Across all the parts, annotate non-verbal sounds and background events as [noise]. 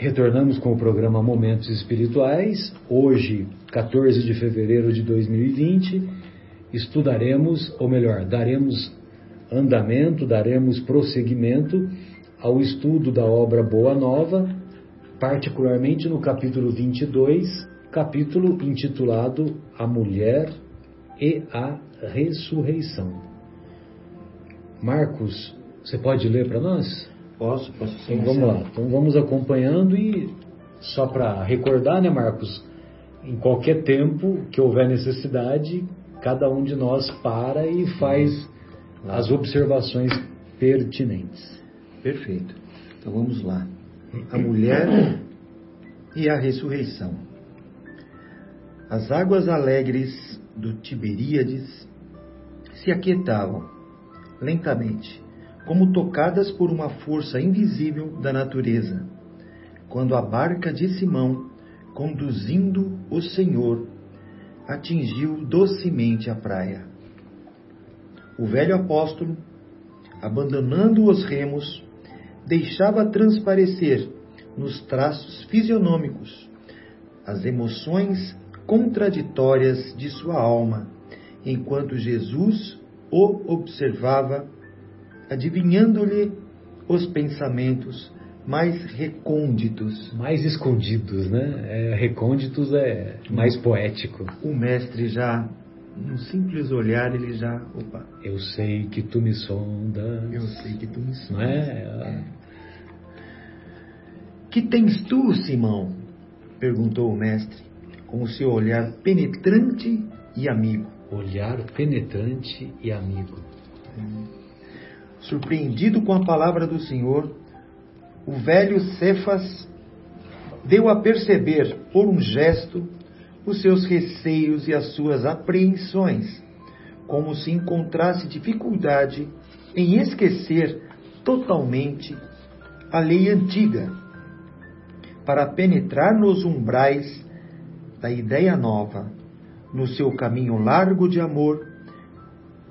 Retornamos com o programa Momentos Espirituais. Hoje, 14 de fevereiro de 2020, estudaremos, ou melhor, daremos andamento, daremos prosseguimento ao estudo da obra Boa Nova, particularmente no capítulo 22, capítulo intitulado A Mulher e a Ressurreição. Marcos, você pode ler para nós? Posso, posso sim. Então vamos lá. Então vamos acompanhando e só para recordar, né, Marcos? Em qualquer tempo que houver necessidade, cada um de nós para e faz as observações pertinentes. Perfeito. Então vamos lá. A mulher e a ressurreição. As águas alegres do Tiberíades se aquietavam lentamente como tocadas por uma força invisível da natureza, quando a barca de Simão, conduzindo o Senhor, atingiu docemente a praia. O velho apóstolo, abandonando os remos, deixava transparecer nos traços fisionômicos as emoções contraditórias de sua alma, enquanto Jesus o observava adivinhando-lhe os pensamentos mais recônditos. Mais escondidos, né? É, recônditos é mais poético. O mestre já, num simples olhar, ele já. Opa. Eu sei que tu me sondas. Eu sei que tu me sondas. Não é? Que tens tu, Simão? perguntou o mestre, com o seu olhar penetrante e amigo. Olhar penetrante e amigo. Hum. Surpreendido com a palavra do Senhor, o velho Cefas deu a perceber, por um gesto, os seus receios e as suas apreensões, como se encontrasse dificuldade em esquecer totalmente a lei antiga, para penetrar nos umbrais da ideia nova, no seu caminho largo de amor,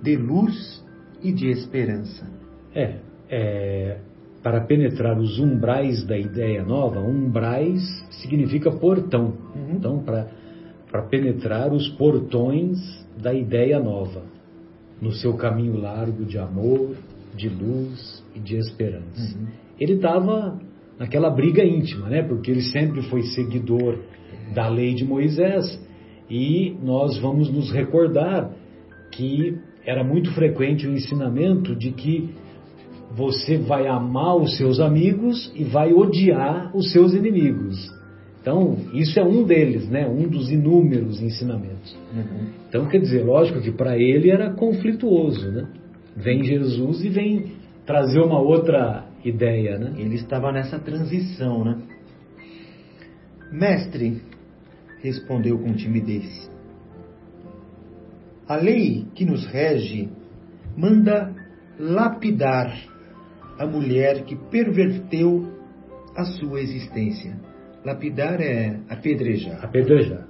de luz e de esperança. É, é, para penetrar os umbrais da ideia nova, umbrais significa portão. Uhum. Então, para penetrar os portões da ideia nova, no seu caminho largo de amor, de luz e de esperança. Uhum. Ele estava naquela briga íntima, né? Porque ele sempre foi seguidor da lei de Moisés e nós vamos nos recordar que era muito frequente o ensinamento de que você vai amar os seus amigos e vai odiar os seus inimigos. Então, isso é um deles, né? um dos inúmeros ensinamentos. Uhum. Então, quer dizer, lógico que para ele era conflituoso. Né? Vem Jesus e vem trazer uma outra ideia. Né? Ele estava nessa transição. Né? Mestre, respondeu com timidez, a lei que nos rege manda lapidar a mulher que perverteu a sua existência. Lapidar é apedrejar. Apedrejar.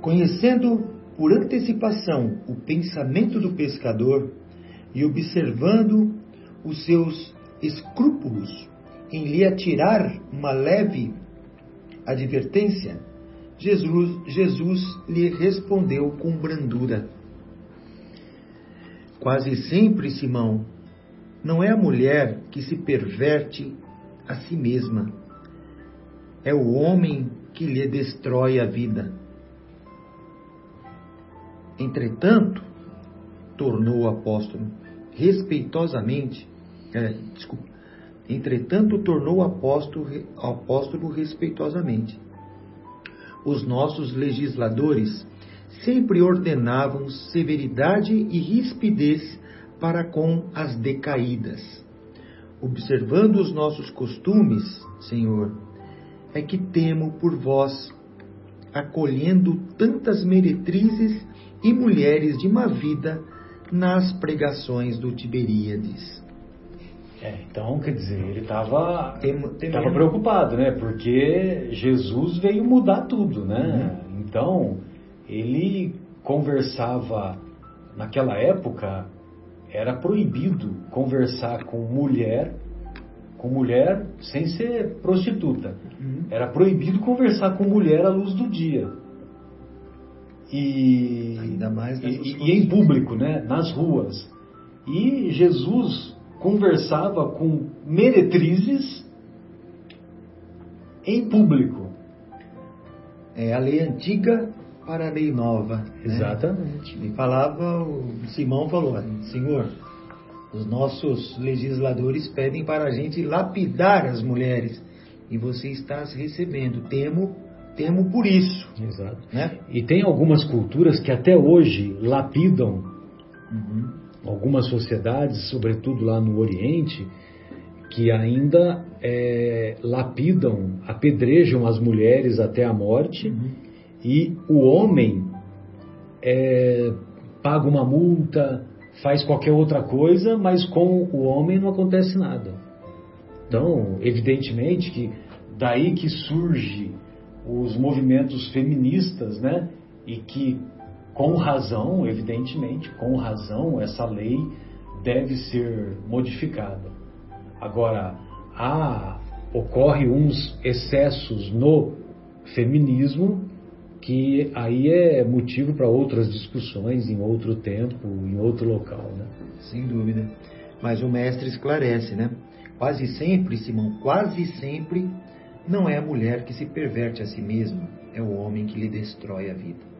Conhecendo por antecipação o pensamento do pescador e observando os seus escrúpulos em lhe atirar uma leve advertência, Jesus, Jesus lhe respondeu com brandura: Quase sempre, Simão, não é a mulher que se perverte a si mesma, é o homem que lhe destrói a vida. Entretanto, tornou o apóstolo respeitosamente, é, desculpa, entretanto tornou o apóstolo, apóstolo respeitosamente. Os nossos legisladores sempre ordenavam severidade e rispidez para com as decaídas. Observando os nossos costumes, Senhor, é que temo por vós, acolhendo tantas meretrizes e mulheres de má vida nas pregações do Tiberíades. É, então, quer dizer, ele estava preocupado, né? Porque Jesus veio mudar tudo, né? Uhum. Então, ele conversava naquela época era proibido conversar com mulher com mulher sem ser prostituta. Uhum. Era proibido conversar com mulher à luz do dia. E, Ainda mais e, e em público, né? nas ruas. E Jesus conversava com meretrizes em público. É a lei antiga para a lei nova. Né? Exatamente. E falava, o Simão falou, Senhor, os nossos legisladores pedem para a gente lapidar as mulheres. E você está as recebendo. Temo, temo por isso. Exato. Né? E tem algumas culturas que até hoje lapidam uhum. algumas sociedades, sobretudo lá no Oriente, que ainda é, lapidam, apedrejam as mulheres até a morte uhum. E o homem é, paga uma multa, faz qualquer outra coisa, mas com o homem não acontece nada. Então, evidentemente que daí que surge os movimentos feministas, né? E que com razão, evidentemente, com razão, essa lei deve ser modificada. Agora, há, ocorre uns excessos no feminismo que aí é motivo para outras discussões em outro tempo, em outro local, né? Sem dúvida. Mas o mestre esclarece, né? Quase sempre, Simão, quase sempre não é a mulher que se perverte a si mesma, é o homem que lhe destrói a vida.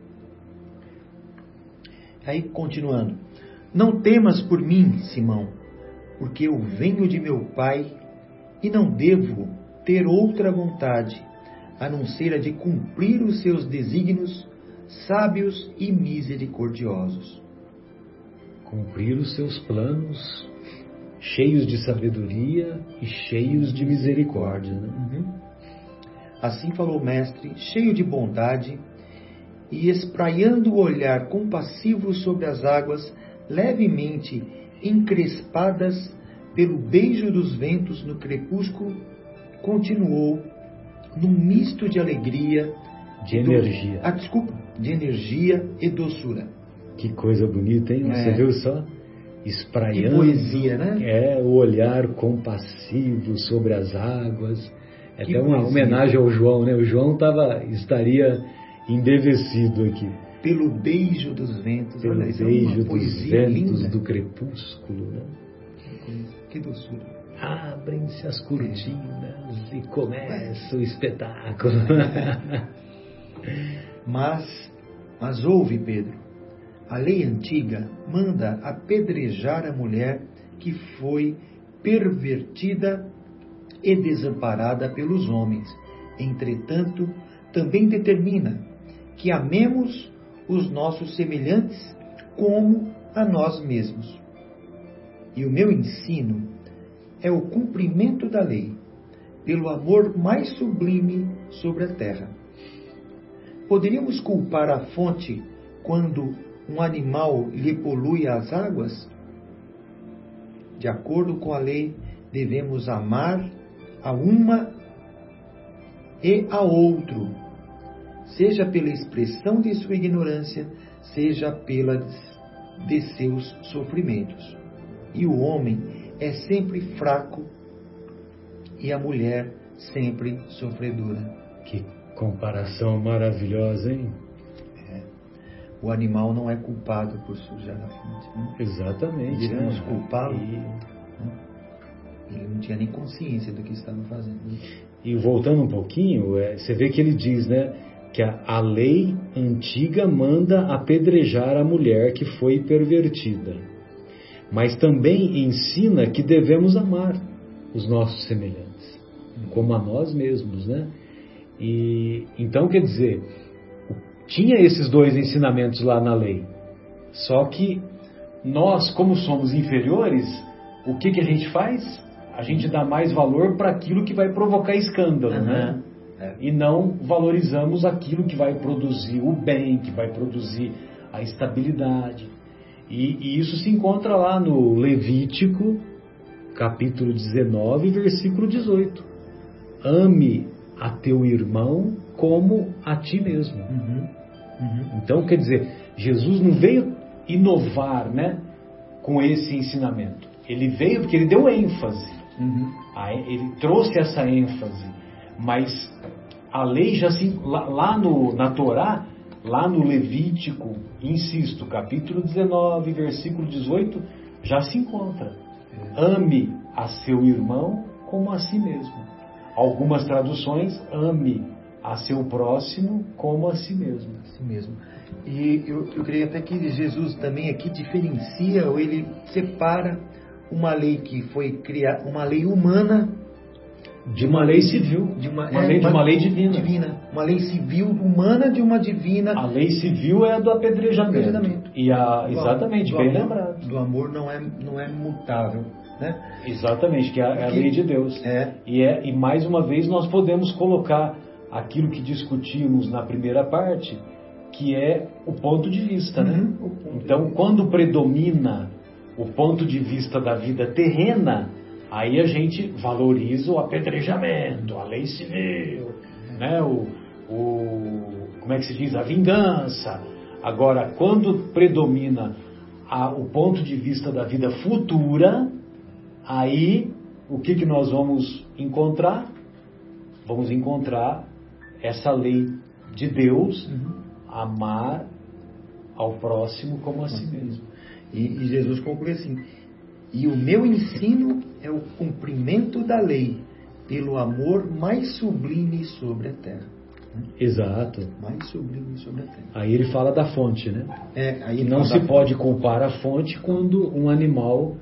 Aí, continuando. Não temas por mim, Simão, porque eu venho de meu Pai e não devo ter outra vontade a não ser a de cumprir os seus desígnios sábios e misericordiosos. Cumprir os seus planos cheios de sabedoria e cheios de misericórdia. Né? Uhum. Assim falou o Mestre, cheio de bondade e espraiando o olhar compassivo sobre as águas levemente encrespadas pelo beijo dos ventos no crepúsculo, continuou num misto de alegria, de energia. Ah, desculpa, de energia e doçura. Que coisa bonita, hein? Você é. viu só? Espraiando. Que poesia, né? É, o olhar compassivo sobre as águas. É até uma poesia. homenagem ao João, né? O João tava, estaria embevecido aqui. Pelo beijo dos ventos. Pelo Olha, beijo é dos ventos linda. do crepúsculo, né? Que doçura. Abrem-se as cortinas e começa o espetáculo. [laughs] mas, mas ouve, Pedro, a lei antiga manda apedrejar a mulher que foi pervertida e desamparada pelos homens. Entretanto, também determina que amemos os nossos semelhantes como a nós mesmos. E o meu ensino é o cumprimento da lei, pelo amor mais sublime sobre a terra. Poderíamos culpar a fonte quando um animal lhe polui as águas? De acordo com a lei, devemos amar a uma e a outro, seja pela expressão de sua ignorância, seja pela de seus sofrimentos. E o homem é sempre fraco e a mulher sempre sofredora. Que comparação maravilhosa, hein? É. O animal não é culpado por sujar a fonte. Né? Exatamente. Devemos né? culpá-lo. E... Né? Ele não tinha nem consciência do que estava fazendo. E voltando um pouquinho, é, você vê que ele diz, né? Que a, a lei antiga manda apedrejar a mulher que foi pervertida mas também ensina que devemos amar os nossos semelhantes, como a nós mesmos, né? E então quer dizer, tinha esses dois ensinamentos lá na lei. Só que nós, como somos inferiores, o que que a gente faz? A gente dá mais valor para aquilo que vai provocar escândalo, uhum. né? É. E não valorizamos aquilo que vai produzir o bem, que vai produzir a estabilidade. E, e isso se encontra lá no Levítico, capítulo 19, versículo 18. Ame a teu irmão como a ti mesmo. Uhum. Uhum. Então, quer dizer, Jesus não veio inovar né, com esse ensinamento. Ele veio porque ele deu ênfase. Uhum. Ele trouxe essa ênfase, mas a lei já se. Lá, lá no, na Torá, lá no Levítico, insisto, capítulo 19, versículo 18, já se encontra. Ame a seu irmão como a si mesmo. Algumas traduções, ame a seu próximo como a si mesmo. A si mesmo. E eu, eu creio até que Jesus também aqui diferencia, ou ele separa uma lei que foi criada, uma lei humana de uma lei civil, de uma, uma é, lei de uma lei divina. divina. Uma lei civil humana de uma divina. A lei civil é a do apedrejamento. apedrejamento. E a, exatamente, do, bem amor, lembrado. Do amor não é, não é mutável. Né? Exatamente, que é, é a lei de Deus. É. E, é, e mais uma vez nós podemos colocar aquilo que discutimos na primeira parte, que é o ponto de vista. Né? Uhum, né? Então, quando predomina o ponto de vista da vida terrena, aí a gente valoriza o apedrejamento, a lei civil, né? o, o como é que se diz? A vingança. Agora, quando predomina a, o ponto de vista da vida futura, aí o que, que nós vamos encontrar? Vamos encontrar essa lei de Deus, uhum. amar ao próximo como a si mesmo. E, e Jesus conclui assim: E o meu ensino é o cumprimento da lei, pelo amor mais sublime sobre a terra. Exato. Mais sublime sobre a terra. Aí ele fala da fonte, né? É, aí não se pode culpar a fonte quando um animal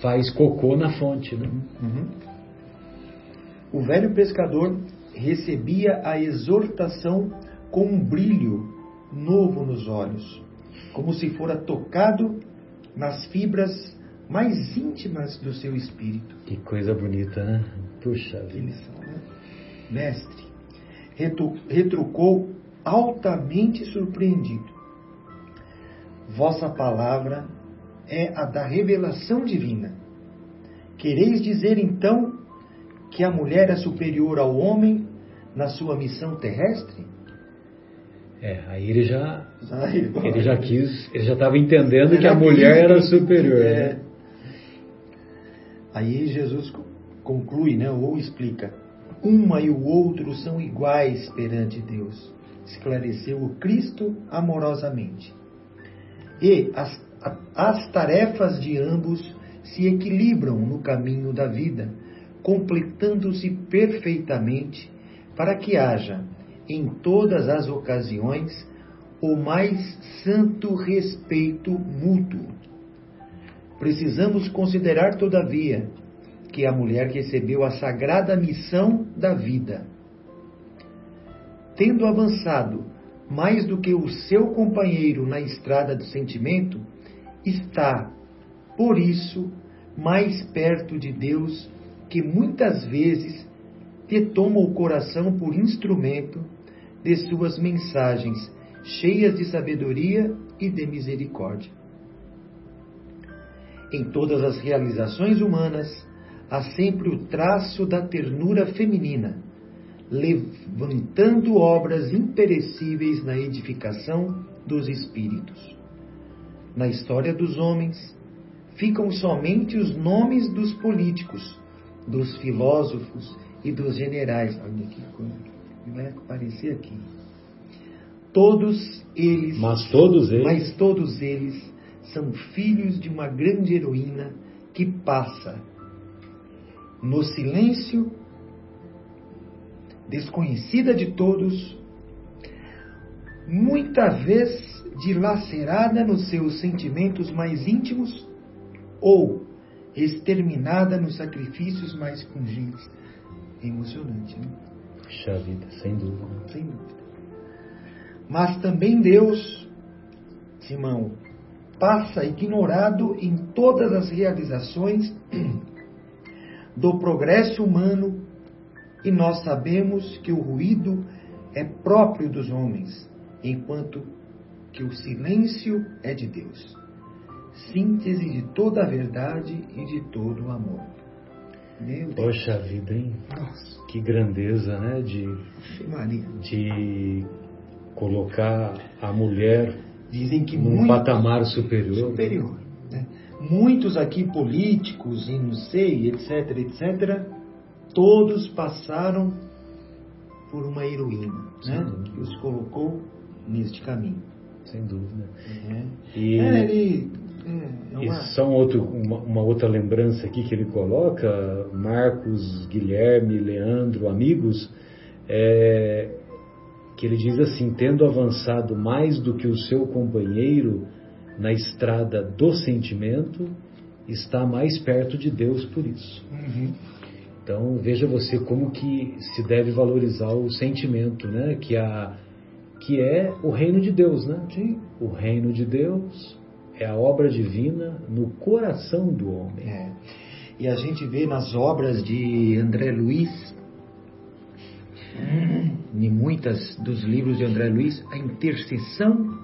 faz cocô na fonte, né? Uhum. O velho pescador recebia a exortação com um brilho novo nos olhos, como se fora tocado nas fibras mais íntimas do seu espírito. Que coisa bonita, né? Puxa vida. São, né? Mestre, retrucou altamente surpreendido. Vossa palavra é a da revelação divina. Quereis dizer então que a mulher é superior ao homem na sua missão terrestre? É, aí ele já, ele já quis, ele já estava entendendo que a mulher era superior. É. Né? Aí Jesus conclui, né, ou explica: uma e o outro são iguais perante Deus, esclareceu o Cristo amorosamente. E as, as tarefas de ambos se equilibram no caminho da vida, completando-se perfeitamente para que haja, em todas as ocasiões, o mais santo respeito mútuo. Precisamos considerar, todavia, que a mulher recebeu a sagrada missão da vida. Tendo avançado mais do que o seu companheiro na estrada do sentimento, está, por isso, mais perto de Deus que muitas vezes te toma o coração por instrumento de suas mensagens cheias de sabedoria e de misericórdia. Em todas as realizações humanas há sempre o traço da ternura feminina, levantando obras imperecíveis na edificação dos espíritos. Na história dos homens, ficam somente os nomes dos políticos, dos filósofos e dos generais. Olha que coisa que vai aparecer aqui. Todos eles, mas todos eles, mas todos eles são filhos de uma grande heroína que passa no silêncio, desconhecida de todos, muita vez dilacerada nos seus sentimentos mais íntimos ou exterminada nos sacrifícios mais pungentes. É emocionante, né? Puxa vida, sem dúvida. Sem dúvida. Mas também Deus, Simão, passa ignorado em todas as realizações [clears throat] do progresso humano e nós sabemos que o ruído é próprio dos homens, enquanto que o silêncio é de Deus. Síntese de toda a verdade e de todo o amor. Meu Poxa vida, hein? Nossa. Que grandeza, né? De, de colocar a mulher Dizem que num muito patamar superior. Superior. Né? muitos aqui políticos e não sei, etc, etc, todos passaram por uma heroína, né? Que os colocou neste caminho. Sem dúvida. É. E, é, ele, é, é uma... e só um outro, uma, uma, outra lembrança aqui que ele coloca, Marcos, Guilherme, Leandro, amigos, é, que ele diz assim, tendo avançado mais do que o seu companheiro na estrada do sentimento, está mais perto de Deus por isso. Uhum. Então veja você como que se deve valorizar o sentimento, né? Que a que é o reino de Deus, né? Sim. O reino de Deus é a obra divina no coração do homem. É. E a gente vê nas obras de André Luiz, em muitas dos livros de André Luiz, a intercessão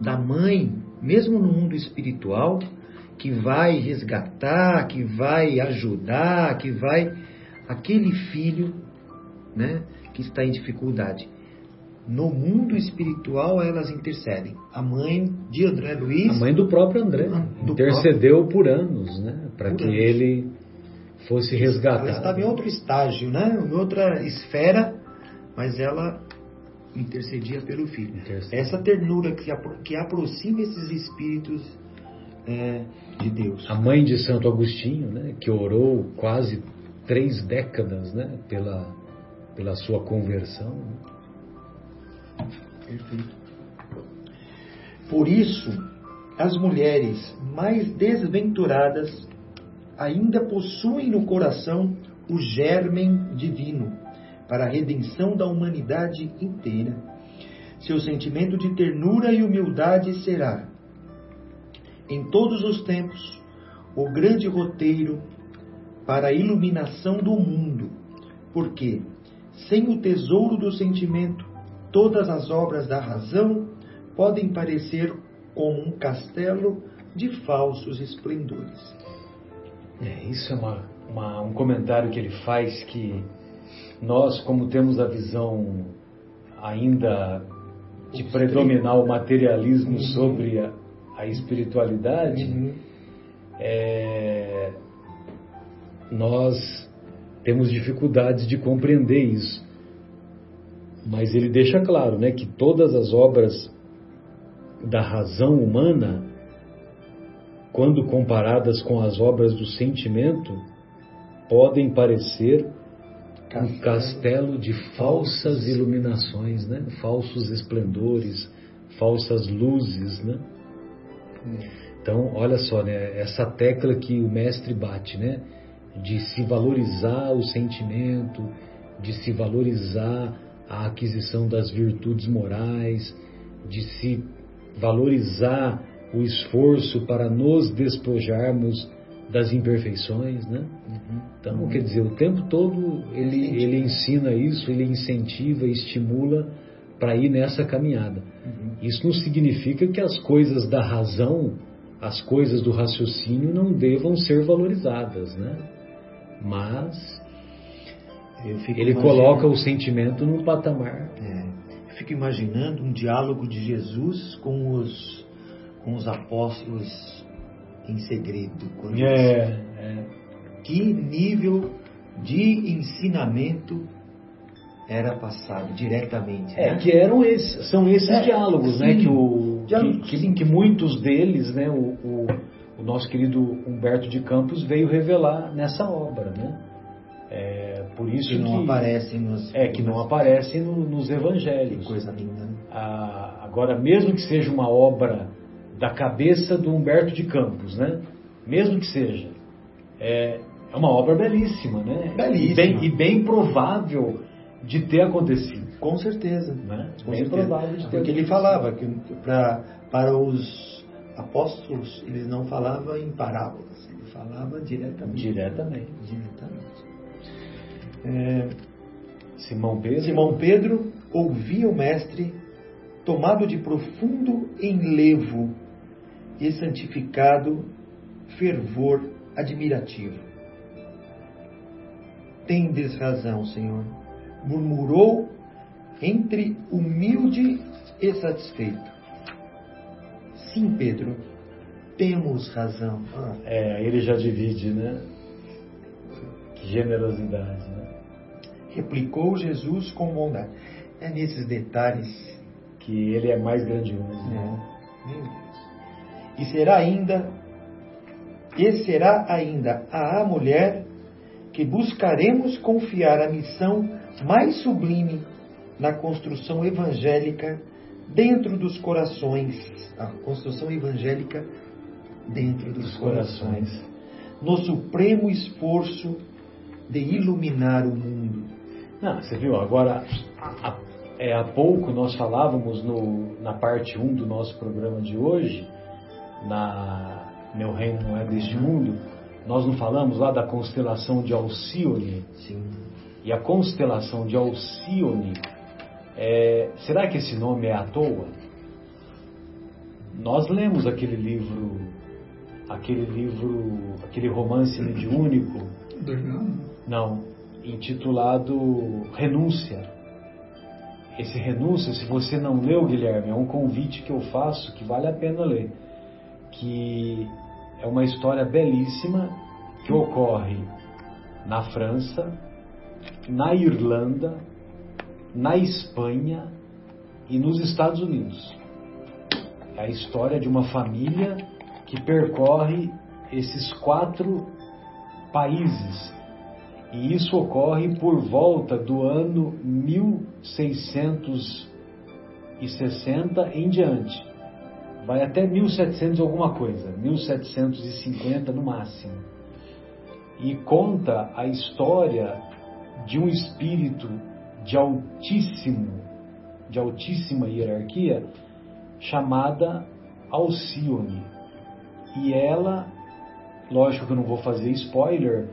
da mãe, mesmo no mundo espiritual, que vai resgatar, que vai ajudar, que vai aquele filho, né, que está em dificuldade. No mundo espiritual elas intercedem. A mãe de André Luiz, a mãe do próprio André, do intercedeu próprio... por anos, né, para que anos. ele fosse resgatado. Ela estava em outro estágio, né, em outra esfera, mas ela intercedia pelo filho. Essa ternura que, que aproxima esses espíritos é, de Deus. A mãe de Santo Agostinho, né, que orou quase três décadas né, pela, pela sua conversão. Perfeito. Por isso, as mulheres mais desventuradas ainda possuem no coração o germen divino para a redenção da humanidade inteira. Seu sentimento de ternura e humildade será em todos os tempos o grande roteiro para a iluminação do mundo, porque sem o tesouro do sentimento, todas as obras da razão podem parecer como um castelo de falsos esplendores. É, isso é uma, uma, um comentário que ele faz que nós, como temos a visão ainda de predominar o materialismo uhum. sobre a, a espiritualidade, uhum. é, nós temos dificuldades de compreender isso. Mas ele deixa claro né, que todas as obras da razão humana, quando comparadas com as obras do sentimento, podem parecer um castelo de falsas iluminações, né? falsos esplendores, falsas luzes. Né? Então, olha só, né, essa tecla que o mestre bate, né, de se valorizar o sentimento, de se valorizar a aquisição das virtudes morais, de se valorizar o esforço para nos despojarmos das imperfeições, né? Uhum. Então, quer dizer, o tempo todo ele, ele ensina isso, ele incentiva, estimula para ir nessa caminhada. Uhum. Isso não significa que as coisas da razão, as coisas do raciocínio não devam ser valorizadas, né? Mas ele coloca o sentimento num patamar. É, eu fico imaginando um diálogo de Jesus com os, com os apóstolos em segredo. É, é. Que nível de ensinamento era passado diretamente. É, né? que eram esses, são esses é, diálogos, sim, né? Que, o, diálogos, que, que, que, muitos deles, né, o, o, o, nosso querido Humberto de Campos veio revelar nessa obra, né? É, por isso que não aparecem nos é que não aparecem no, nos evangelhos. Que coisa linda. Né? Ah, agora, mesmo que seja uma obra da cabeça do Humberto de Campos, né? Mesmo que seja, é, é uma obra belíssima, né? Belíssima. E bem, e bem provável de ter acontecido. Com certeza. Né? Com Bem certeza. provável de ter Porque ele falava que pra, para os apóstolos, ele não falava em parábolas, ele falava diretamente. Diretamente. Diretamente. É, Simão Pedro. Simão Pedro ouvia o mestre tomado de profundo enlevo e santificado fervor admirativo. Tendes razão, Senhor murmurou entre humilde e satisfeito. Sim, Pedro, temos razão. Ah. É, ele já divide, né? Que generosidade, né? Replicou Jesus com bondade. É nesses detalhes que ele é mais grandioso. Né? É. E será ainda, e será ainda a mulher que buscaremos confiar a missão mais sublime na construção evangélica dentro dos corações. A construção evangélica dentro dos, corações. No supremo esforço de iluminar o mundo. Não, você viu, agora, há, é, há pouco nós falávamos no, na parte 1 do nosso programa de hoje, na Meu Reino Não É Deste Mundo, nós não falamos lá da constelação de Alcione? Sim. E a constelação de Alcione, é, será que esse nome é à toa? Nós lemos aquele livro, aquele livro, aquele romance mediúnico. Não, intitulado Renúncia. Esse Renúncia, se você não leu, Guilherme, é um convite que eu faço que vale a pena ler. Que é uma história belíssima que ocorre na França, na Irlanda, na Espanha e nos Estados Unidos. É a história de uma família que percorre esses quatro países. E isso ocorre por volta do ano 1660 em diante. Vai até 1700 alguma coisa, 1750 no máximo e conta a história de um espírito de altíssimo, de altíssima hierarquia, chamada Alcione. E ela, lógico que eu não vou fazer spoiler,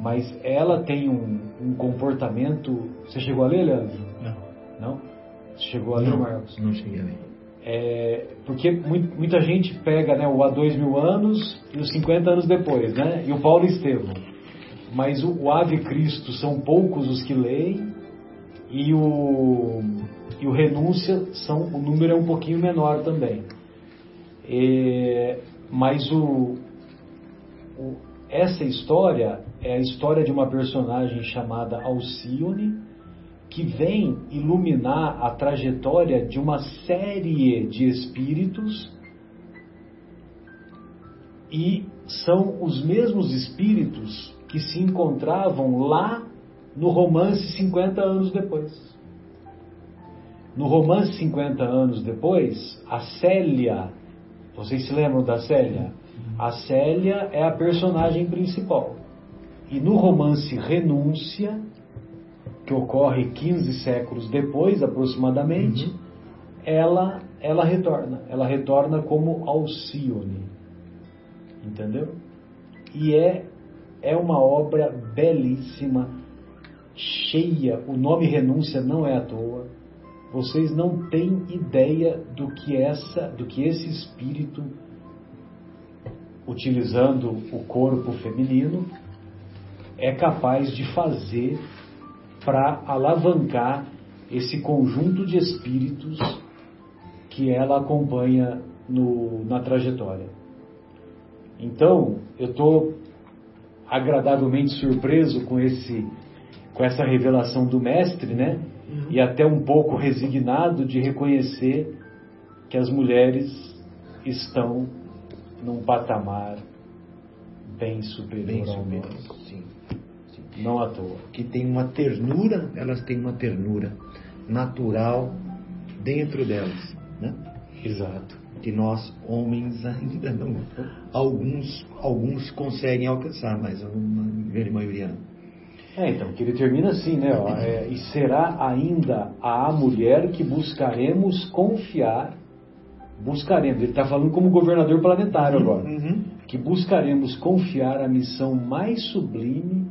mas ela tem um, um comportamento. Você chegou a ler, Leandro? Não. Não? Você chegou a ler, Marcos? Não cheguei a ler. É, porque muita gente pega né, o há dois mil anos e os 50 anos depois, né? E o Paulo Estevam. Mas o, o Ave Cristo são poucos os que leem e o, e o Renúncia são o número é um pouquinho menor também. É, mas o, o, essa história é a história de uma personagem chamada Alcione que vem iluminar a trajetória de uma série de espíritos e são os mesmos espíritos que se encontravam lá no romance 50 anos depois. No romance 50 anos depois, a Célia, vocês se lembram da Célia? A Célia é a personagem principal. E no romance Renúncia, que ocorre 15 séculos depois, aproximadamente, uhum. ela, ela retorna. Ela retorna como Alcione. Entendeu? E é, é uma obra belíssima, cheia. O nome Renúncia não é à toa. Vocês não têm ideia do que essa, do que esse espírito, utilizando o corpo feminino, é capaz de fazer para alavancar esse conjunto de espíritos que ela acompanha no, na trajetória. Então, eu estou agradavelmente surpreso com esse com essa revelação do mestre, né? Uhum. E até um pouco resignado de reconhecer que as mulheres estão num patamar bem superior bem ao meu. Sim. Não à toa. Que tem uma ternura, elas têm uma ternura natural dentro delas, né? Exato. Que nós, homens, ainda não. Alguns, alguns conseguem alcançar, mas a grande maioria não. É, então, que ele termina assim, né? Ó, é, e será ainda a mulher que buscaremos confiar, buscaremos, ele está falando como governador planetário uhum, agora, uhum. que buscaremos confiar a missão mais sublime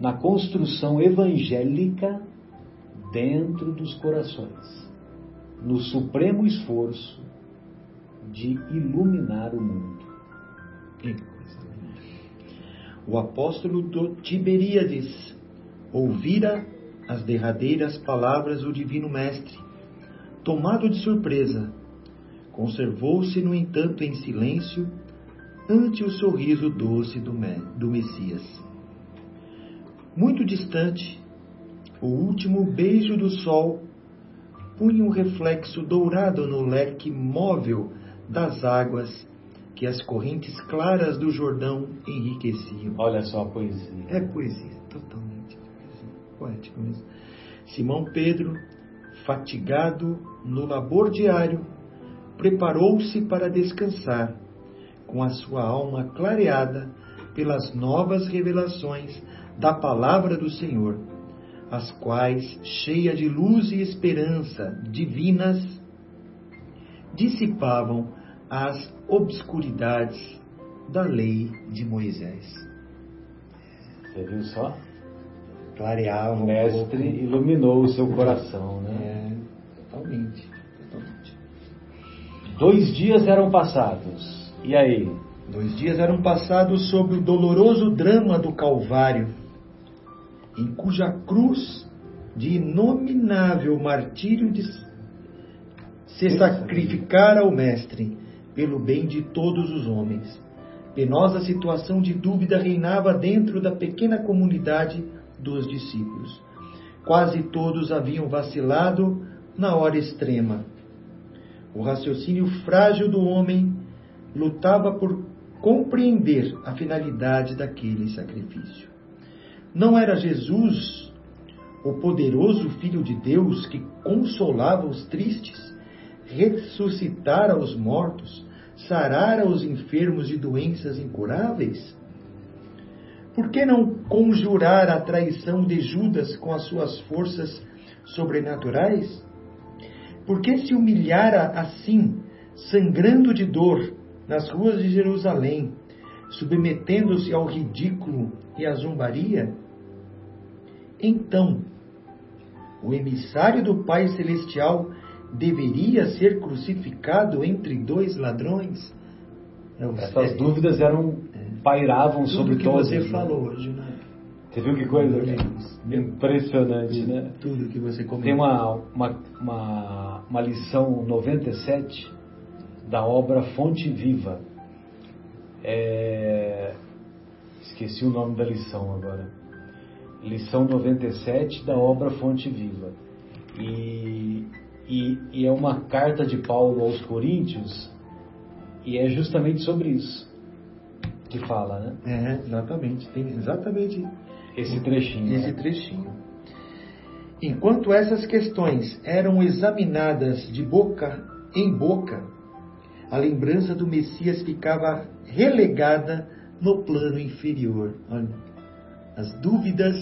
na construção evangélica dentro dos corações, no supremo esforço de iluminar o mundo. Que coisa O apóstolo do Tiberíades ouvira as derradeiras palavras do Divino Mestre. Tomado de surpresa, conservou-se, no entanto, em silêncio, ante o sorriso doce do, do Messias. Muito distante, o último beijo do sol punha um reflexo dourado no leque móvel das águas que as correntes claras do Jordão enriqueciam. Olha só a poesia. É poesia, totalmente poético mesmo. Simão Pedro, fatigado no labor diário, preparou-se para descansar, com a sua alma clareada pelas novas revelações da palavra do Senhor, as quais, cheia de luz e esperança divinas, dissipavam as obscuridades da lei de Moisés. Você viu só? Clareava o mestre um iluminou o seu coração, né? É, totalmente, totalmente. Dois dias eram passados. E aí? Dois dias eram passados sob o doloroso drama do Calvário, em cuja cruz de inominável martírio de se sacrificara o Mestre pelo bem de todos os homens. Penosa situação de dúvida reinava dentro da pequena comunidade dos discípulos. Quase todos haviam vacilado na hora extrema. O raciocínio frágil do homem lutava por compreender a finalidade daquele sacrifício. Não era Jesus, o poderoso Filho de Deus, que consolava os tristes, ressuscitara os mortos, sarara os enfermos de doenças incuráveis? Por que não conjurar a traição de Judas com as suas forças sobrenaturais? Por que se humilhara assim, sangrando de dor, nas ruas de Jerusalém, submetendo-se ao ridículo e à zombaria? Então, o emissário do Pai Celestial deveria ser crucificado entre dois ladrões? Essas é, dúvidas eram pairavam sobre que todos. você né? falou hoje, né? Você viu que coisa impressionante, né? Tudo que você. Tem uma, uma, uma, uma lição 97 da obra Fonte Viva. É... Esqueci o nome da lição agora. Lição 97 da obra Fonte Viva. E, e, e é uma carta de Paulo aos Coríntios, e é justamente sobre isso que fala, né? É, exatamente. Tem exatamente esse trechinho. Esse né? trechinho. Enquanto essas questões eram examinadas de boca em boca, a lembrança do Messias ficava relegada no plano inferior. Olha, as dúvidas,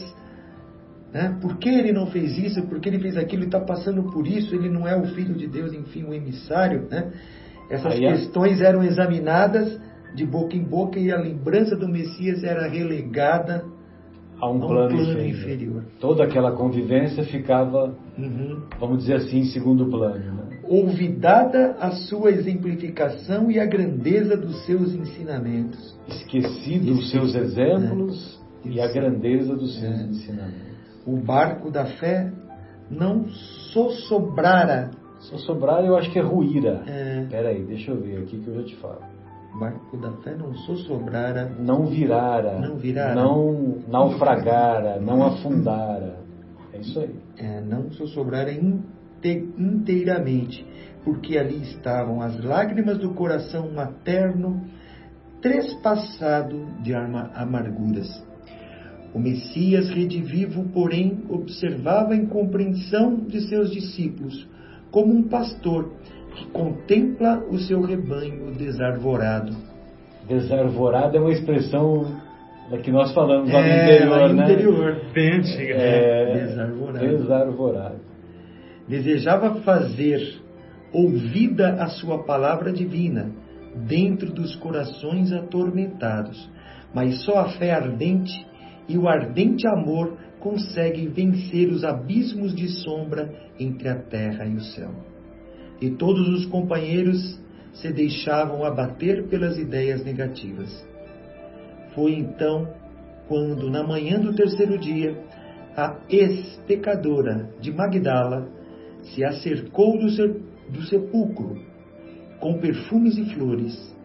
né? por que ele não fez isso, por que ele fez aquilo, ele está passando por isso, ele não é o Filho de Deus, enfim, o emissário. Né? Essas Aí, é questões eram examinadas de boca em boca e a lembrança do Messias era relegada a um, a um plano, plano inferior. Toda aquela convivência ficava, uhum. vamos dizer assim, em segundo plano. Né? Olvidada a sua exemplificação e a grandeza dos seus ensinamentos. Esquecido os seus exemplos né? e a grandeza dos seus é. ensinamentos. O barco da fé não sossobrara. Sossobrar eu acho que é ruíra. É. Peraí, deixa eu ver aqui que eu já te falo barco da fé não sossobrara, não virara, não virara, não naufragara, não afundara. É isso aí. É, não sossobrara inteiramente, porque ali estavam as lágrimas do coração materno, trespassado de amarguras. O Messias redivivo, porém, observava a incompreensão de seus discípulos, como um pastor que contempla o seu rebanho desarvorado. Desarvorado é uma expressão da que nós falamos lá no é, interior, lá no né? interior. Bem antiga. É, né? desarvorado. desarvorado. Desejava fazer ouvida a sua palavra divina dentro dos corações atormentados, mas só a fé ardente e o ardente amor conseguem vencer os abismos de sombra entre a terra e o céu e todos os companheiros se deixavam abater pelas ideias negativas. Foi então quando, na manhã do terceiro dia, a ex-pecadora de Magdala se acercou do, do sepulcro com perfumes e flores,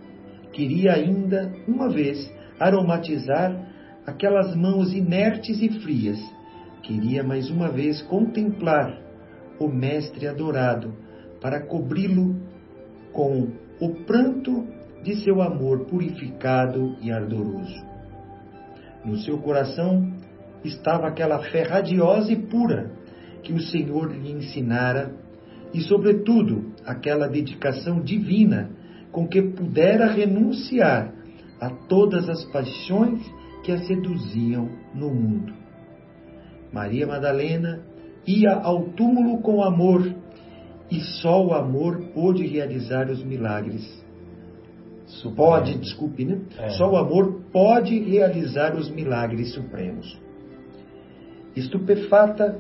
queria ainda, uma vez, aromatizar aquelas mãos inertes e frias. Queria mais uma vez contemplar o Mestre adorado, para cobri-lo com o pranto de seu amor purificado e ardoroso. No seu coração estava aquela fé radiosa e pura que o Senhor lhe ensinara e, sobretudo, aquela dedicação divina com que pudera renunciar a todas as paixões que a seduziam no mundo. Maria Madalena ia ao túmulo com amor e só o amor pôde realizar os milagres. Pode, desculpe, né? É. Só o amor pode realizar os milagres supremos. Estupefata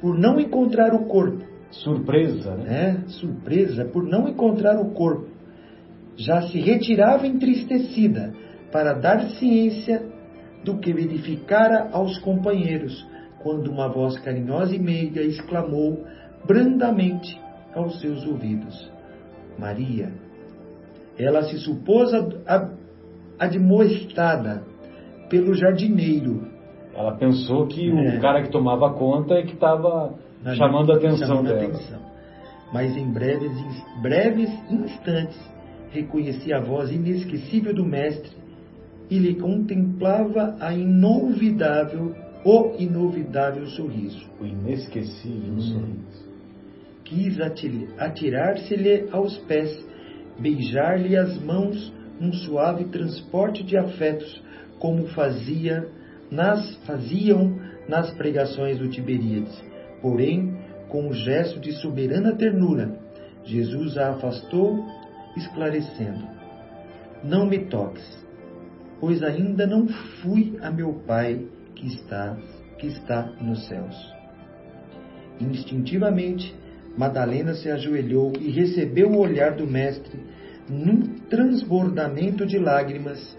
por não encontrar o corpo. Surpresa, né? É, surpresa por não encontrar o corpo. Já se retirava entristecida para dar ciência do que verificara aos companheiros, quando uma voz carinhosa e meiga exclamou brandamente aos seus ouvidos: Maria. Ela se supôs admoestada pelo jardineiro. Ela pensou que é. o cara que tomava conta é que estava chamando a atenção chamando dela. Atenção. Mas em breves, breves instantes reconheci a voz inesquecível do mestre e lhe contemplava a inolvidável, o inolvidável sorriso. O inesquecível hum. sorriso. Quis atirar-se-lhe aos pés, beijar-lhe as mãos num suave transporte de afetos, como fazia nas, faziam nas pregações do Tiberíades. Porém, com um gesto de soberana ternura, Jesus a afastou, esclarecendo: Não me toques, pois ainda não fui a meu Pai que está, que está nos céus. Instintivamente, Madalena se ajoelhou e recebeu o olhar do Mestre num transbordamento de lágrimas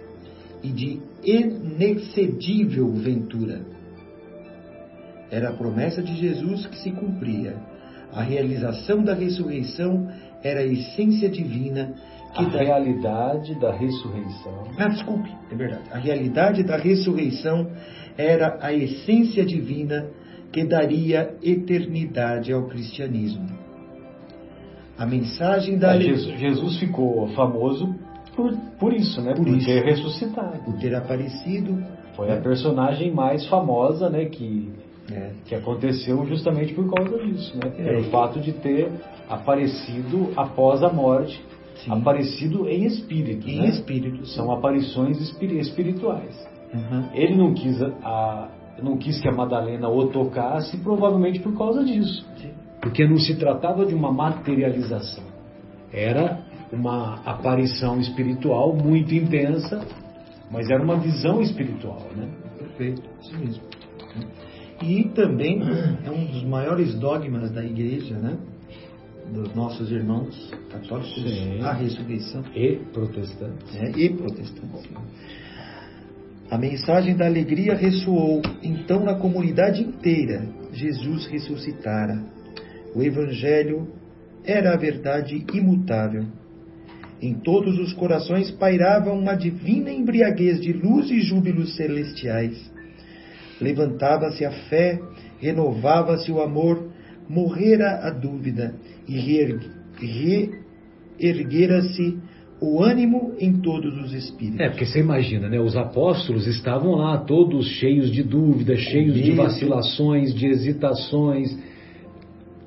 e de inexcedível ventura. Era a promessa de Jesus que se cumpria. A realização da ressurreição era a essência divina que a da... realidade da ressurreição. Ah, desculpe, é verdade. A realidade da ressurreição era a essência divina que daria eternidade ao cristianismo. A mensagem da é, Jesus, Jesus ficou famoso por, por isso, né? Por, por isso, ter ressuscitado. Por ter aparecido. Foi né? a personagem mais famosa, né? Que, é. que aconteceu justamente por causa disso, né? É. Pelo fato de ter aparecido após a morte Sim. aparecido em espírito. Em né? espírito. São aparições espirituais. Uhum. Ele não quis, a, não quis que a Madalena o tocasse, provavelmente por causa disso. Porque não se tratava de uma materialização. Era uma aparição espiritual muito intensa, mas era uma visão espiritual, né? Perfeito, isso mesmo. E também é um dos maiores dogmas da igreja, né? dos nossos irmãos católicos, Sim. a ressurreição. E protestantes. É, e protestantes. A mensagem da alegria ressoou então na comunidade inteira. Jesus ressuscitara. O Evangelho era a verdade imutável. Em todos os corações pairava uma divina embriaguez de luz e júbilos celestiais. Levantava-se a fé, renovava-se o amor, morrera a dúvida e reerguera-se o ânimo em todos os espíritos. É, porque você imagina, né? Os apóstolos estavam lá todos cheios de dúvidas, cheios de vacilações, de hesitações,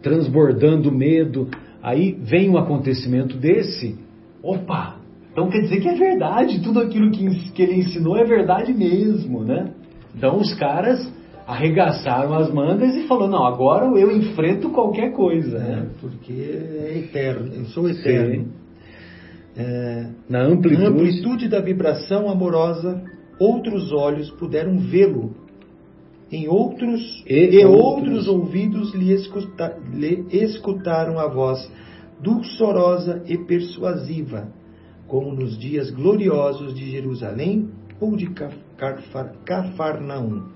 transbordando medo. Aí vem um acontecimento desse, opa, então quer dizer que é verdade, tudo aquilo que, que ele ensinou é verdade mesmo, né? Então os caras arregaçaram as mangas e falou, não, agora eu enfrento qualquer coisa. É, né? Porque é eterno, eu sou eterno. É, na, amplitude... na amplitude da vibração amorosa, outros olhos puderam vê-lo. Em outros e, e outros... outros ouvidos lhe, escuta, lhe escutaram a voz dulçorosa e persuasiva, como nos dias gloriosos de Jerusalém ou de Cafarnaum.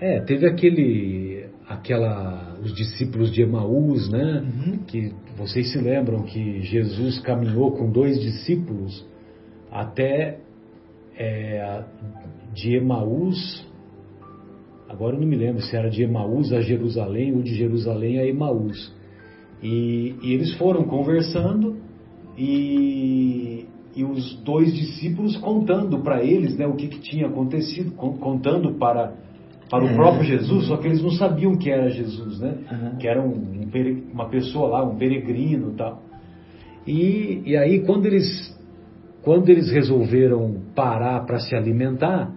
É, teve aquele, aquela, os discípulos de Emaús, né? Uhum. Que vocês se lembram que Jesus caminhou com dois discípulos até é, de Emaús, agora eu não me lembro se era de Emaús a Jerusalém ou de Jerusalém a Emaús. E, e eles foram conversando e, e, os dois discípulos contando para eles né, o que, que tinha acontecido, contando para, para o é. próprio Jesus, só que eles não sabiam que era Jesus, né? Uhum. Que era um, um, uma pessoa lá, um peregrino tal. E, e aí quando eles, quando eles resolveram parar para se alimentar,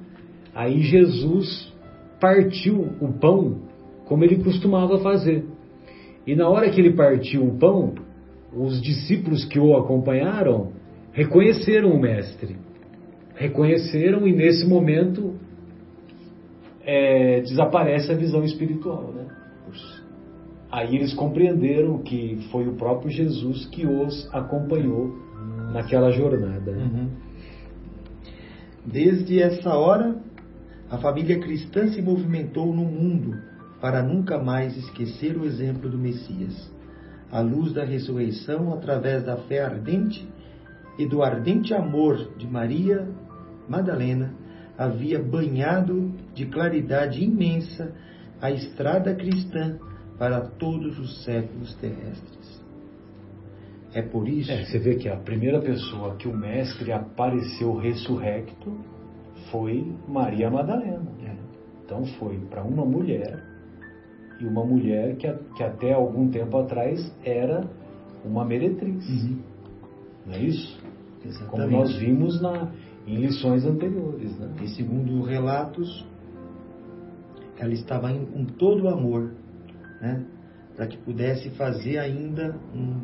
aí Jesus partiu o pão como ele costumava fazer. E na hora que ele partiu o pão, os discípulos que o acompanharam reconheceram o Mestre. Reconheceram e nesse momento é, desaparece a visão espiritual. Né? Aí eles compreenderam que foi o próprio Jesus que os acompanhou naquela jornada. Né? Uhum. Desde essa hora, a família cristã se movimentou no mundo para nunca mais esquecer o exemplo do Messias. A luz da ressurreição, através da fé ardente e do ardente amor de Maria Madalena, havia banhado de claridade imensa a estrada cristã para todos os séculos terrestres. É por isso. É, você vê que a primeira pessoa que o Mestre apareceu ressurrecto foi Maria Madalena. É. Então foi para uma mulher e uma mulher que, que até algum tempo atrás era uma meretriz. Uhum. Não é isso? Exatamente. Como nós vimos na, em lições anteriores. Né? E segundo relatos, ela estava em, com todo o amor, né? para que pudesse fazer ainda um,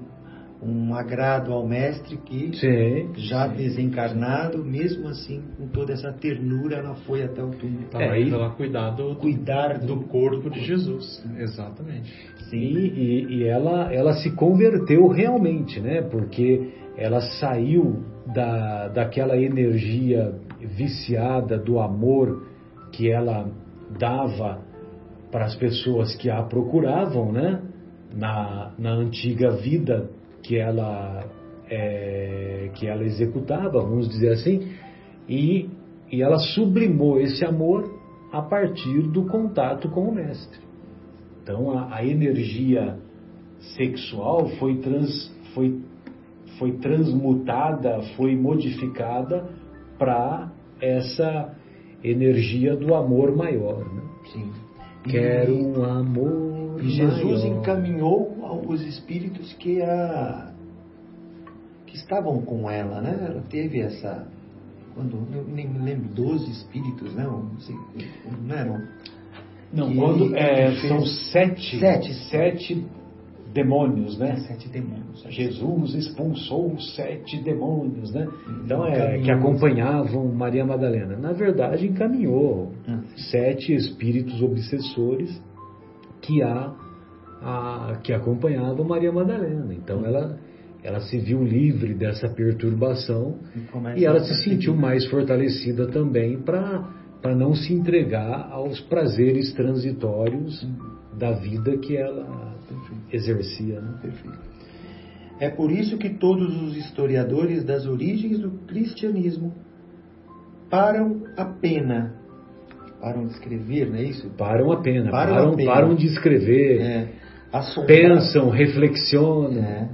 um agrado ao mestre que sim, já sim. desencarnado, mesmo assim, com toda essa ternura, ela foi até o túmulo. Estava é, indo lá cuidar do, cuidar do, do corpo de Jesus. Exatamente. Sim, e, e ela, ela se converteu realmente, né? Porque ela saiu da, daquela energia viciada do amor que ela dava para as pessoas que a procuravam, né? Na, na antiga vida que ela, é, que ela executava, vamos dizer assim, e, e ela sublimou esse amor a partir do contato com o Mestre. Então a, a energia sexual foi, trans, foi, foi transmutada, foi modificada para essa energia do amor maior. Né? Sim. Quero um amor. E Jesus maior. encaminhou os espíritos que a que estavam com ela, né? Ela teve essa quando eu nem me lembro 12 espíritos, né? Não, sei, não eram. Não, quando é, são sete, sete, sete demônios, né? Sete demônios. Jesus expulsou sete demônios, né? Então é que acompanhavam Maria Madalena. Na verdade, encaminhou hum. sete espíritos obsessores que a, a que acompanhavam Maria Madalena. Então ela ela se viu livre dessa perturbação e, e ela se sentiu mais fortalecida também para para não se entregar aos prazeres transitórios hum. da vida que ela exercia. Né? Perfeito. É por isso que todos os historiadores das origens do cristianismo param a pena. Param de escrever, não é isso? Param a pena. Param, param, pena. param de escrever. É. Pensam, reflexionam. É.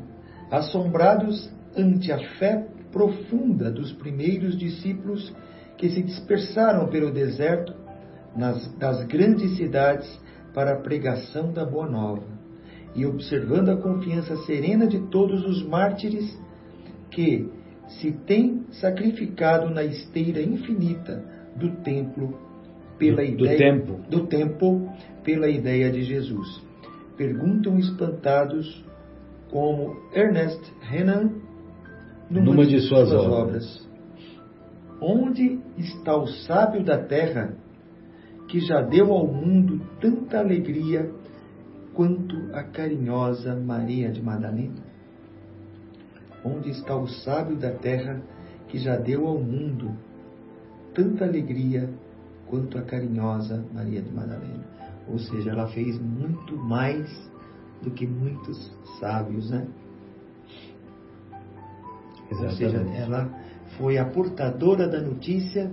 Assombrados ante a fé profunda dos primeiros discípulos que se dispersaram pelo deserto nas, das grandes cidades para a pregação da Boa Nova e observando a confiança serena de todos os mártires que se têm sacrificado na esteira infinita do templo pela do, ideia do tempo. do tempo pela ideia de Jesus. Perguntam espantados como Ernest Renan numa, numa de, de suas, suas obras. obras. Onde está o sábio da terra que já deu ao mundo tanta alegria quanto a carinhosa Maria de Madalena? Onde está o sábio da terra que já deu ao mundo tanta alegria quanto a carinhosa Maria de Madalena? Ou seja, ela fez muito mais do que muitos sábios, né? Exatamente. Ou seja, ela foi a portadora da notícia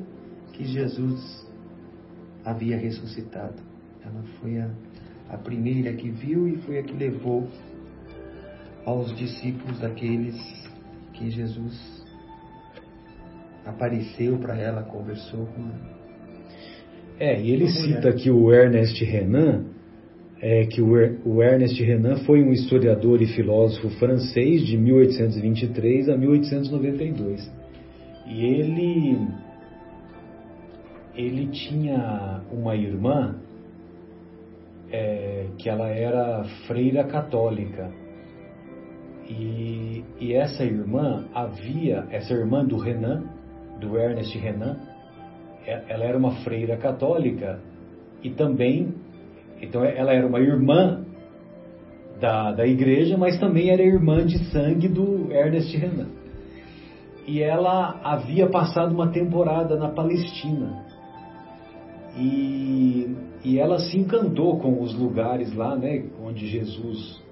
que Jesus havia ressuscitado. Ela foi a, a primeira que viu e foi a que levou aos discípulos daqueles que Jesus apareceu para ela, conversou com ela. É, e ele cita aqui o Ernest Renan, é, que o, o Ernest Renan foi um historiador e filósofo francês de 1823 a 1892. E ele ele tinha uma irmã é, que ela era freira católica. E, e, essa irmã havia, essa irmã do Renan, do Ernest Renan, é, ela era uma freira católica e também, então ela era uma irmã da, da igreja, mas também era irmã de sangue do Ernest Renan. E ela havia passado uma temporada na Palestina. E, e ela se encantou com os lugares lá, né, onde Jesus,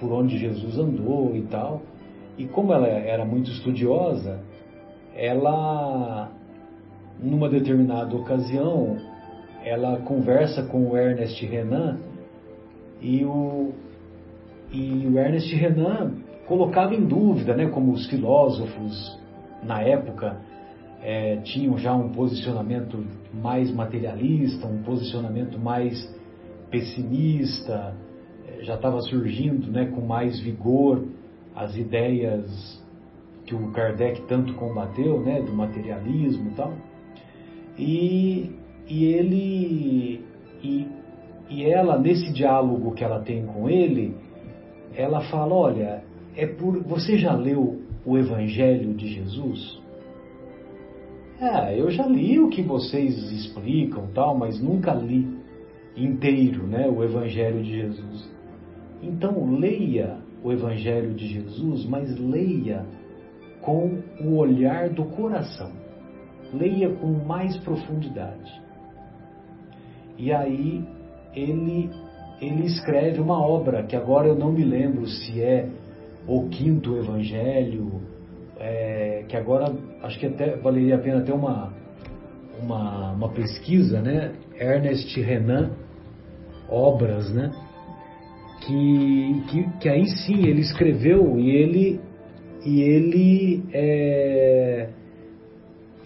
por onde Jesus andou e tal. E como ela era muito estudiosa, ela, numa determinada ocasião, ela conversa com o Ernest Renan e o, e o Ernest Renan colocava em dúvida, né, como os filósofos na época é, tinham já um posicionamento mais materialista, um posicionamento mais pessimista, é, já estava surgindo né, com mais vigor as ideias que o Kardec tanto combateu, né, do materialismo e tal. E, e ele e, e ela nesse diálogo que ela tem com ele, ela fala, olha, é por você já leu o Evangelho de Jesus? É, eu já li o que vocês explicam tal, mas nunca li inteiro, né, o Evangelho de Jesus. Então leia o Evangelho de Jesus, mas leia com o olhar do coração. Leia com mais profundidade. E aí ele ele escreve uma obra que agora eu não me lembro se é o quinto Evangelho, é, que agora acho que até valeria a pena ter uma, uma, uma pesquisa, né? Ernest Renan, obras, né? Que, que, que aí sim ele escreveu e ele e ele é,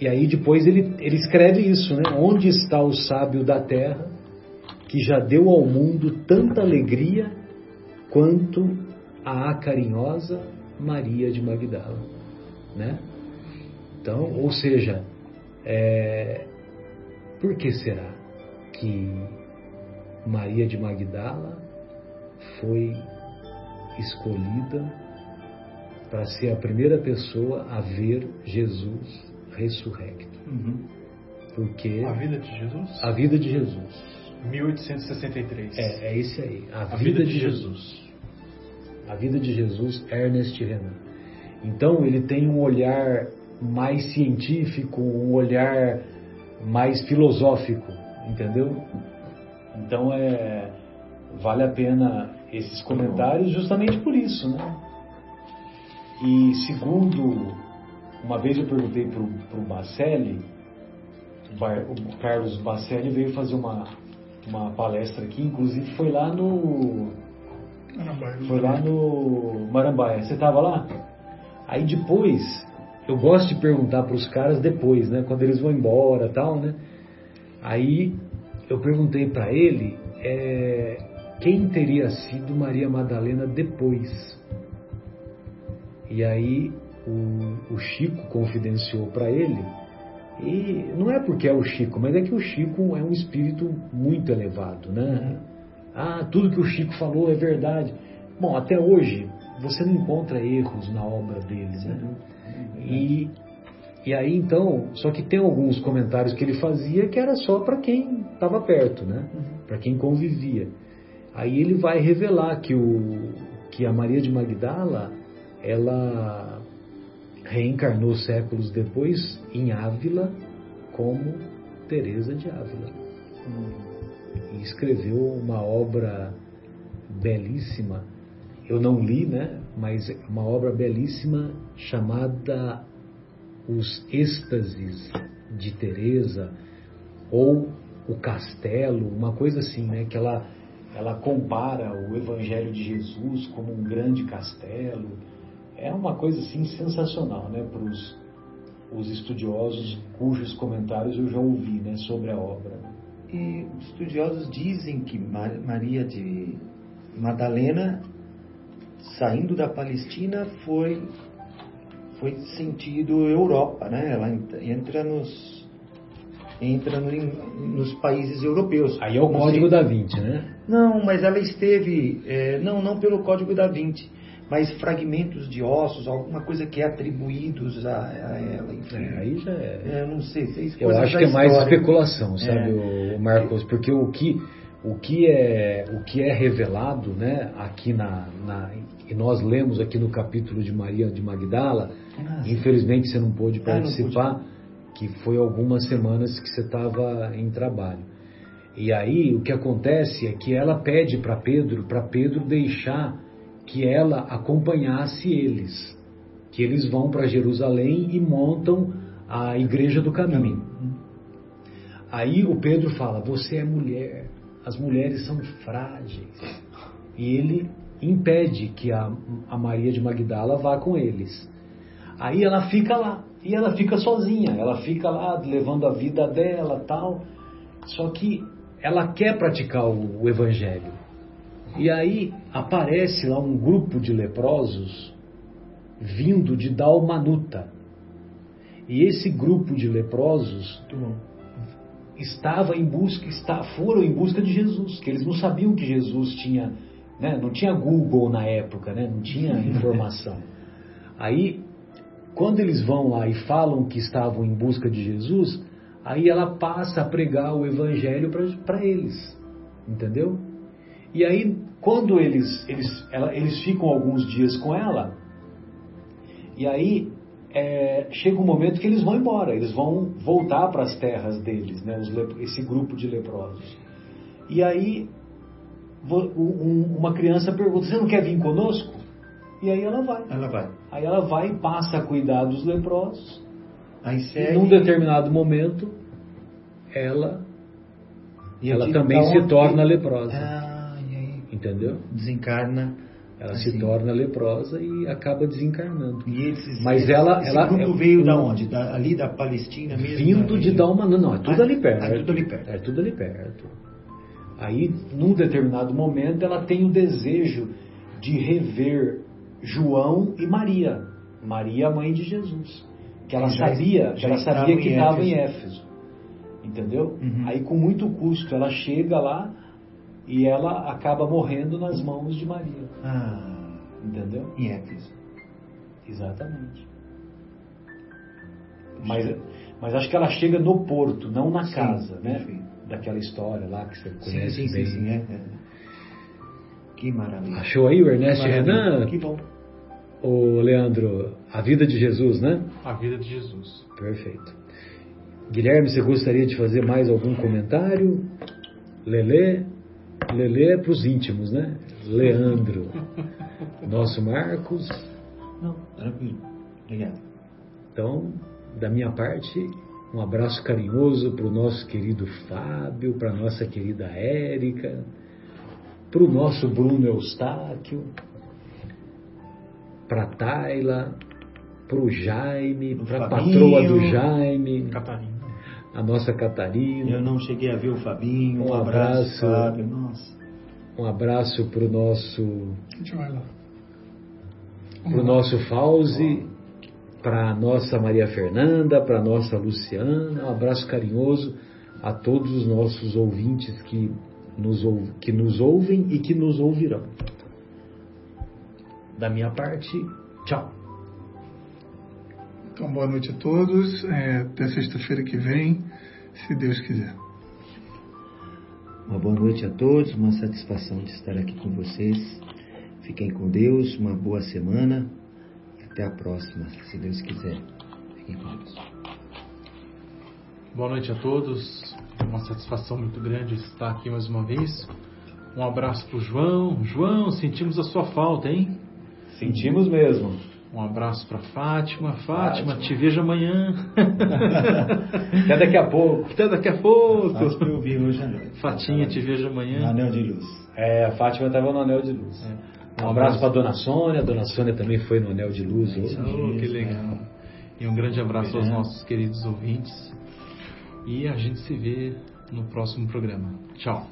e aí depois ele, ele escreve isso, né? Onde está o sábio da terra que já deu ao mundo tanta alegria quanto a carinhosa Maria de Magdala, né? Então, ou seja, é, por que será que Maria de Magdala foi escolhida para ser a primeira pessoa a ver Jesus ressurrecto? Uhum. Porque a vida de Jesus? A vida de Jesus. 1863. É, é esse aí. A, a vida, vida, de, de Jesus. Jesus. A vida de Jesus, Ernest Renan. Então ele tem um olhar mais científico, um olhar mais filosófico, entendeu? Então é vale a pena esses comentários justamente por isso, né? E segundo, uma vez eu perguntei para o Bacelli, o Carlos Bacelli veio fazer uma, uma palestra aqui, inclusive foi lá no. Foi lá no Marambaia. Você estava lá? Aí depois, eu gosto de perguntar para os caras depois, né? Quando eles vão embora tal, né? Aí eu perguntei para ele é, quem teria sido Maria Madalena depois. E aí o, o Chico confidenciou para ele, e não é porque é o Chico, mas é que o Chico é um espírito muito elevado, né? Ah, tudo que o Chico falou é verdade. Bom, até hoje você não encontra erros na obra dele, né? E, e aí então, só que tem alguns comentários que ele fazia que era só para quem estava perto, né? Para quem convivia. Aí ele vai revelar que, o, que a Maria de Magdala ela reencarnou séculos depois em Ávila como Teresa de Ávila. E escreveu uma obra belíssima. Eu não li, né? Mas uma obra belíssima chamada os êxtases de Teresa ou o castelo, uma coisa assim, né? Que ela, ela compara o Evangelho de Jesus como um grande castelo. É uma coisa assim sensacional, né? Para os estudiosos cujos comentários eu já ouvi, né? Sobre a obra. E os estudiosos dizem que Maria de Madalena, saindo da Palestina, foi foi sentido Europa, né? Ela entra nos entra no, nos países europeus. Aí é o Código da Vinci, né? Não, mas ela esteve é, não não pelo Código da Vinci, mas fragmentos de ossos, alguma coisa que é atribuídos a, a ela. Enfim. É, aí já é. é não sei, sei Eu acho que é mais especulação, sabe, é. o Marcos, porque o que o que é o que é revelado, né, aqui na, na e nós lemos aqui no capítulo de Maria de Magdala, ah, infelizmente você não pôde participar, ah, que foi algumas semanas que você estava em trabalho. E aí o que acontece é que ela pede para Pedro, para Pedro deixar que ela acompanhasse eles, que eles vão para Jerusalém e montam a igreja do caminho. Aí o Pedro fala: Você é mulher, as mulheres são frágeis. E ele impede que a, a Maria de Magdala vá com eles. Aí ela fica lá, e ela fica sozinha, ela fica lá levando a vida dela tal. Só que ela quer praticar o, o evangelho. E aí aparece lá um grupo de leprosos vindo de Dalmanuta. E esse grupo de leprosos estava em busca, está, foram em busca de Jesus, que eles não sabiam que Jesus tinha, né, não tinha Google na época, né, não tinha [laughs] informação. Aí, quando eles vão lá e falam que estavam em busca de Jesus, aí ela passa a pregar o evangelho para eles, entendeu? E aí, quando eles, eles, ela, eles ficam alguns dias com ela, e aí é, chega um momento que eles vão embora, eles vão voltar para as terras deles, né, esse grupo de leprosos. E aí um, uma criança pergunta: Você não quer vir conosco? E aí ela vai. Ela vai. Aí ela vai e passa a cuidar dos leprosos. Aí segue... E num determinado momento, ela, e ela também se torna leprosa. Ah, Entendeu? Desencarna ela assim. se torna leprosa e acaba desencarnando. E esses, Mas ela, esse ela grupo é, veio da onde? Da, ali da Palestina mesmo? Vindo de Dalma, não, não, é tudo ah, ali perto. É tudo ali perto. É tudo ali perto. Aí, num determinado momento, ela tem o desejo de rever João e Maria. Maria, mãe de Jesus. Que ela já, sabia, já ela sabia que estava em Éfeso. Entendeu? Uhum. Aí, com muito custo, ela chega lá e ela acaba morrendo nas mãos de Maria. Ah, entendeu? Em Éfeso. Exatamente. Mas, mas acho que ela chega no porto, não na sim, casa, né? Enfim. Daquela história lá que você conhece sim, sim, bem. Sim, sim, é, é. Que maravilha. Achou aí o Ernesto Renan? Que bom. O Leandro, a vida de Jesus, né? A vida de Jesus. Perfeito. Guilherme, você gostaria de fazer mais algum comentário? Lele? Lele é para os íntimos, né? Leandro. Nosso Marcos. Não, tranquilo. Obrigado. Então, da minha parte, um abraço carinhoso para o nosso querido Fábio, para a nossa querida Érica, para o nosso Bruno Eustáquio, para a Taila, para o Jaime, para a patroa do Jaime. Catarina a nossa Catarina. Eu não cheguei a ver o Fabinho. Um, um abraço, abraço Fábio. Nossa. Um abraço para o nosso. Para o nosso Fauzi, para a nossa Maria Fernanda, para a nossa Luciana. Um abraço carinhoso a todos os nossos ouvintes que nos, que nos ouvem e que nos ouvirão. Da minha parte, tchau. Então, boa noite a todos. É, até sexta-feira que vem, se Deus quiser. Uma boa noite a todos, uma satisfação de estar aqui com vocês. Fiquem com Deus, uma boa semana até a próxima, se Deus quiser. Fiquem com Deus. Boa noite a todos, uma satisfação muito grande estar aqui mais uma vez. Um abraço para o João. João, sentimos a sua falta, hein? Sentimos mesmo. Um abraço para Fátima. Fátima. Fátima, te vejo amanhã. [laughs] Até daqui a pouco. Até daqui a pouco. Fátima eu vi hoje à noite. Fatinha, te vejo amanhã. No Anel de Luz. É, a Fátima estava no Anel de Luz. É. Um, um abraço para Dona Sônia. A Dona Sônia também foi no Anel de Luz hoje. Oh, que legal. E um grande abraço aos nossos queridos ouvintes. E a gente se vê no próximo programa. Tchau.